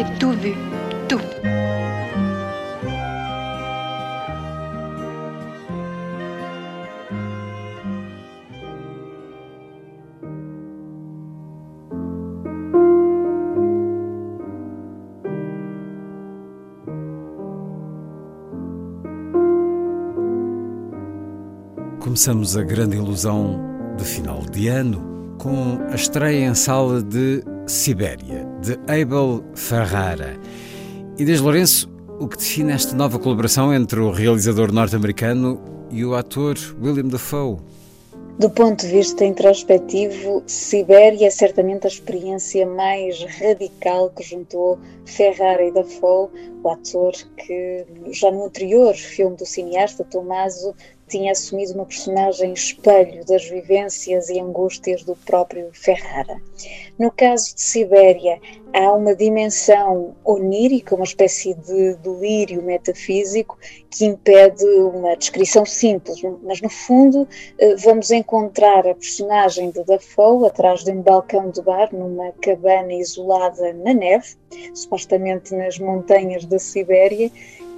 J'ai tout vu, tout. Começamos a grande ilusão de final de ano com a estreia em sala de Sibéria, de Abel Ferrara. Desde Lourenço, o que define esta nova colaboração entre o realizador norte-americano e o ator William Dafoe? Do ponto de vista introspectivo, Sibéria é certamente a experiência mais radical que juntou Ferrara e Dafoe, o ator que já no anterior filme do cineasta Tommaso tinha assumido uma personagem espelho das vivências e angústias do próprio Ferrara. No caso de Sibéria, há uma dimensão onírica, uma espécie de delírio metafísico que impede uma descrição simples, mas no fundo eh, vamos encontrar a personagem de Dafoe atrás de um balcão de bar numa cabana isolada na neve, supostamente nas montanhas da Sibéria,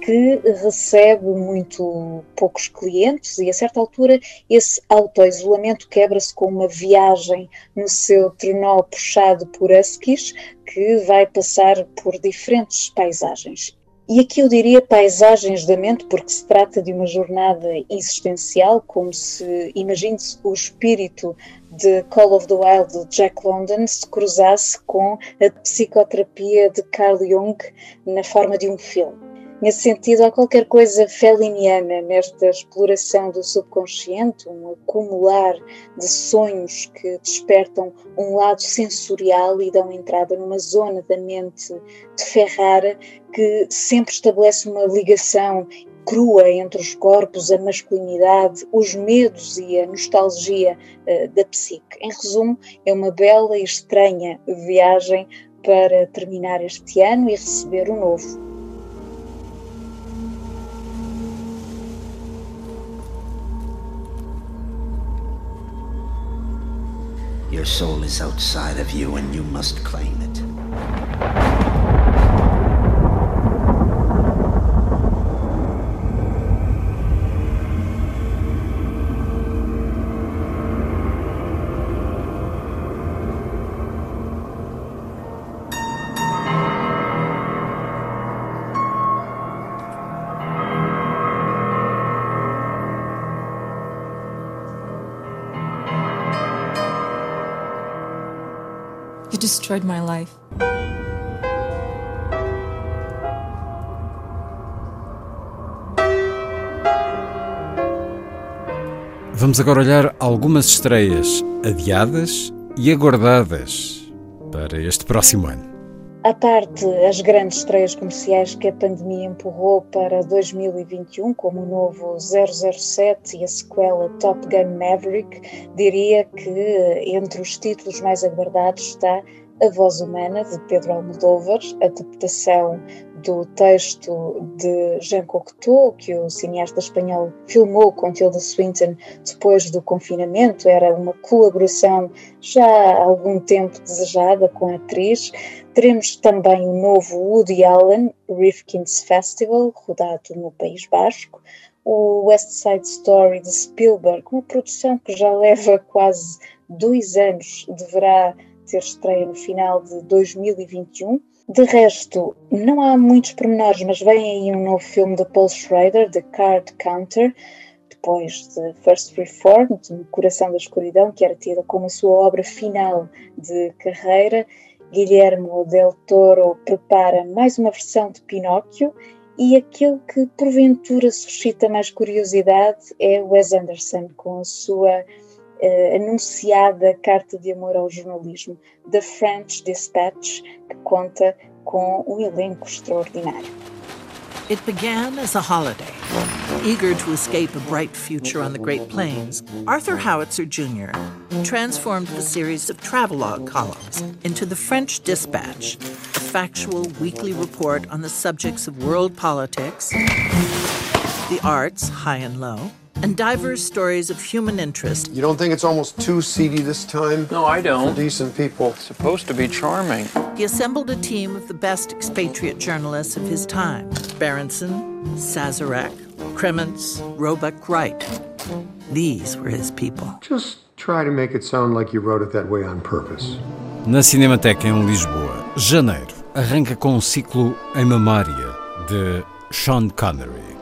que recebe muito poucos clientes e a certa altura esse auto-isolamento quebra-se com uma viagem no seu trenó puxado por huskies que vai passar por diferentes paisagens. E aqui eu diria paisagens da mente, porque se trata de uma jornada existencial, como se, imagine-se, o espírito de Call of the Wild de Jack London se cruzasse com a psicoterapia de Carl Jung na forma de um filme. Nesse sentido, há qualquer coisa feliniana nesta exploração do subconsciente, um acumular de sonhos que despertam um lado sensorial e dão entrada numa zona da mente de Ferrara que sempre estabelece uma ligação crua entre os corpos, a masculinidade, os medos e a nostalgia uh, da psique. Em resumo, é uma bela e estranha viagem para terminar este ano e receber o novo. Your soul is outside of you and you must claim it. You destroyed my life. Vamos agora olhar algumas estreias adiadas e aguardadas para este próximo ano. À parte as grandes estreias comerciais que a pandemia empurrou para 2021, como o novo 007 e a sequela Top Gun Maverick, diria que entre os títulos mais aguardados está A Voz Humana, de Pedro Almodóvar, adaptação do texto de Jean Cocteau, que o cineasta espanhol filmou com Tilda Swinton depois do confinamento. Era uma colaboração já há algum tempo desejada com a atriz. Teremos também o novo Woody Allen, Rifkin's Festival, rodado no País Basco. O West Side Story de Spielberg, uma produção que já leva quase dois anos, deverá ter estreia no final de 2021. De resto, não há muitos pormenores, mas vem aí um novo filme de Paul Schrader, The Card Counter, depois de First Reformed, No Coração da Escuridão, que era tida como a sua obra final de carreira. Guilherme Del Toro prepara mais uma versão de Pinóquio e aquilo que porventura suscita mais curiosidade é Wes Anderson com a sua uh, anunciada carta de amor ao jornalismo, The French Dispatch, que conta com um elenco extraordinário. It began as a holiday. Eager to escape a bright future on the Great Plains, Arthur Howitzer Jr. transformed the series of travelogue columns into the French Dispatch, a factual weekly report on the subjects of world politics, the arts, high and low, and diverse stories of human interest. You don't think it's almost too seedy this time? No, I don't. For decent people. It's supposed to be charming. He assembled a team of the best expatriate journalists of his time Berenson, Sazarek, Kremens, Roebuck Wright. These were his people. Just try to make it sound like you wrote it that way on purpose. Na Cinemateca em Lisboa, janeiro, arranca com um ciclo em memória de Sean Connery.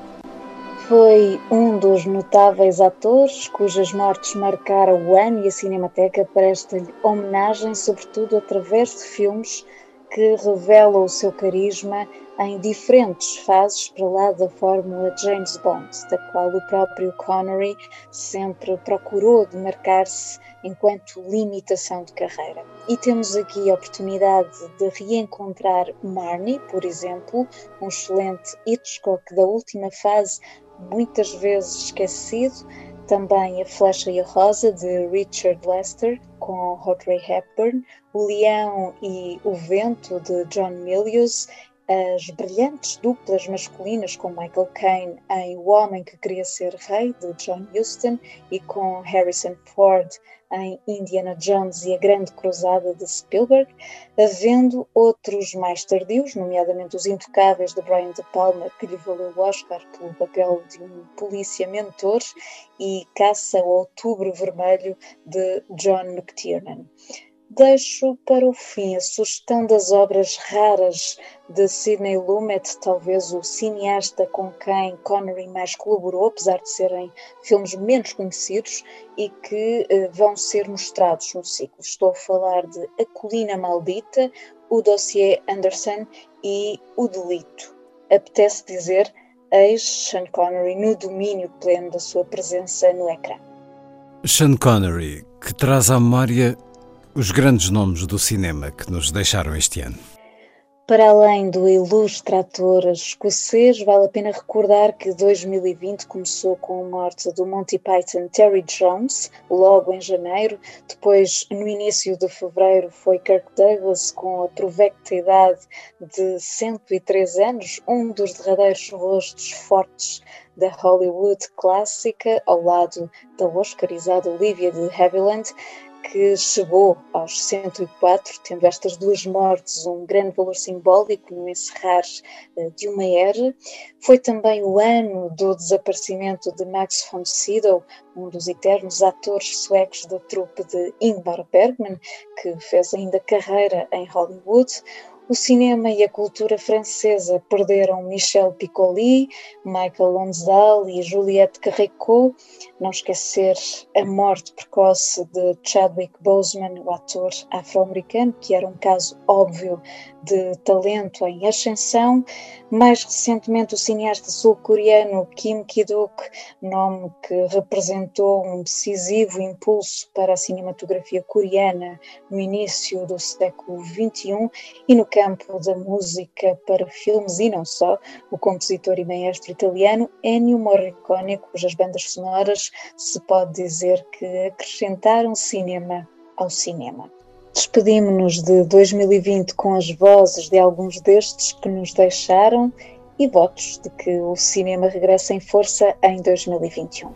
Foi um dos notáveis atores cujas mortes marcaram o ano e a Cinemateca presta-lhe homenagem, sobretudo através de filmes que revelam o seu carisma em diferentes fases para lá da fórmula James Bond, da qual o próprio Connery sempre procurou demarcar-se enquanto limitação de carreira. E temos aqui a oportunidade de reencontrar Marnie, por exemplo, um excelente Hitchcock da última fase muitas vezes esquecido, também A Flecha e a Rosa, de Richard Lester, com Audrey Hepburn, O Leão e o Vento, de John Milius, as brilhantes duplas masculinas com Michael Caine em O Homem que Queria Ser Rei, de John Huston, e com Harrison Ford em Indiana Jones e a Grande Cruzada de Spielberg, havendo outros mais tardios, nomeadamente Os Intocáveis de Brian De Palma, que lhe valeu o Oscar pelo papel de um polícia mentor, e Caça ao Outubro Vermelho de John McTiernan. Deixo para o fim a sugestão das obras raras de Sidney Lumet, talvez o cineasta com quem Connery mais colaborou, apesar de serem filmes menos conhecidos e que uh, vão ser mostrados no ciclo. Estou a falar de A Colina Maldita, o Dossier Anderson e O Delito. Apetece dizer ex Sean Connery no domínio pleno da sua presença no ecrã. Sean Connery, que traz à memória os grandes nomes do cinema que nos deixaram este ano. Para além do ilustre ator escocês, vale a pena recordar que 2020 começou com a morte do Monty Python Terry Jones, logo em janeiro. Depois, no início de fevereiro, foi Kirk Douglas, com a provecta idade de 103 anos, um dos derradeiros rostos fortes da Hollywood clássica, ao lado da oscarizada Olivia de Havilland que chegou aos 104, tendo estas duas mortes um grande valor simbólico no encerrar uh, de uma era. Foi também o ano do desaparecimento de Max von Sydow, um dos eternos atores suecos da trupe de Ingmar Bergman, que fez ainda carreira em Hollywood. O cinema e a cultura francesa perderam Michel Piccoli, Michael Lonsdale e Juliette Carreco. Não esquecer a morte precoce de Chadwick Boseman, o ator afro-americano, que era um caso óbvio de talento em ascensão. Mais recentemente, o cineasta sul-coreano Kim Ki-duk, nome que representou um decisivo impulso para a cinematografia coreana no início do século XXI e no campo da música para filmes e não só, o compositor e maestro italiano Ennio Morricone, cujas bandas sonoras se pode dizer que acrescentaram cinema ao cinema. Despedimos-nos de 2020 com as vozes de alguns destes que nos deixaram e votos de que o cinema regresse em força em 2021.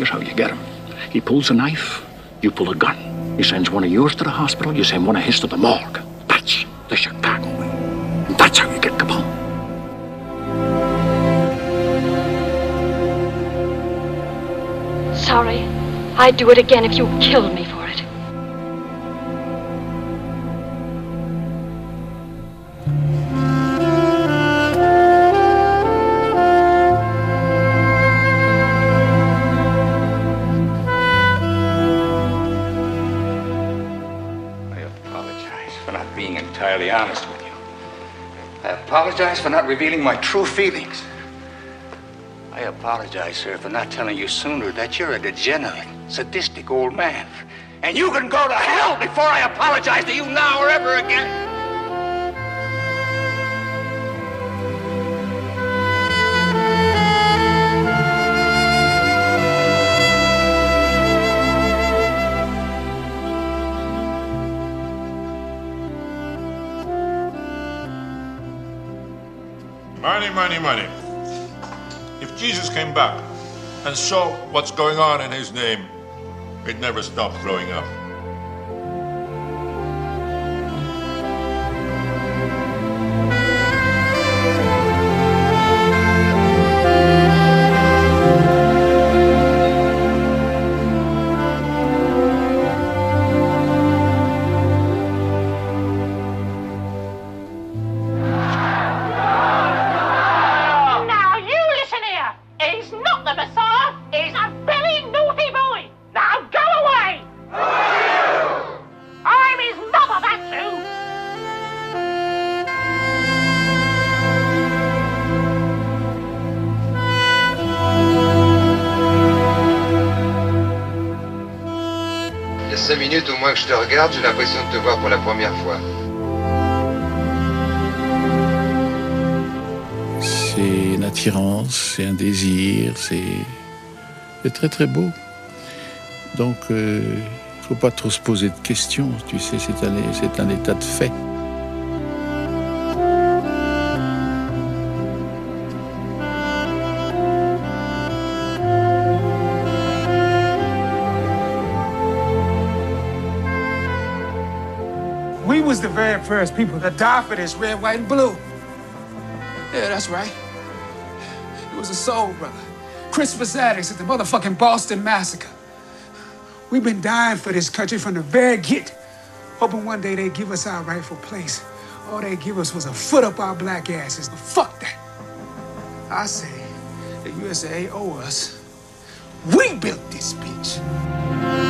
Here's how you get him. He pulls a knife, you pull a gun. He sends one of yours to the hospital, you send one of his to the morgue. That's the Chicago way. And that's how you get Capone. Sorry. I'd do it again if you killed me for entirely honest with you. I apologize for not revealing my true feelings. I apologize, sir, for not telling you sooner that you're a degenerate, sadistic old man. And you can go to hell before I apologize to you now or ever again. Money, money. If Jesus came back and saw what's going on in his name, he'd never stop throwing up. Moins que je te regarde, j'ai l'impression de te voir pour la première fois. C'est une attirance, c'est un désir, c'est très très beau. Donc, euh, il ne faut pas trop se poser de questions, tu sais, c'est un, c'est un état de fait. First people to die for this red, white, and blue. Yeah, that's right. It was a soul brother. Christmas addicts at the motherfucking Boston Massacre. We've been dying for this country from the very get, hoping one day they'd give us our rightful place. All they give us was a foot up our black asses. But fuck that. I say, the USA owe us. We built this bitch.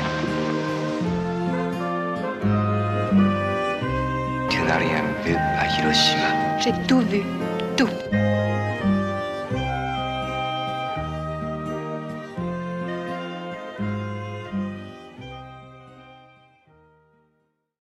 J'ai tout vu.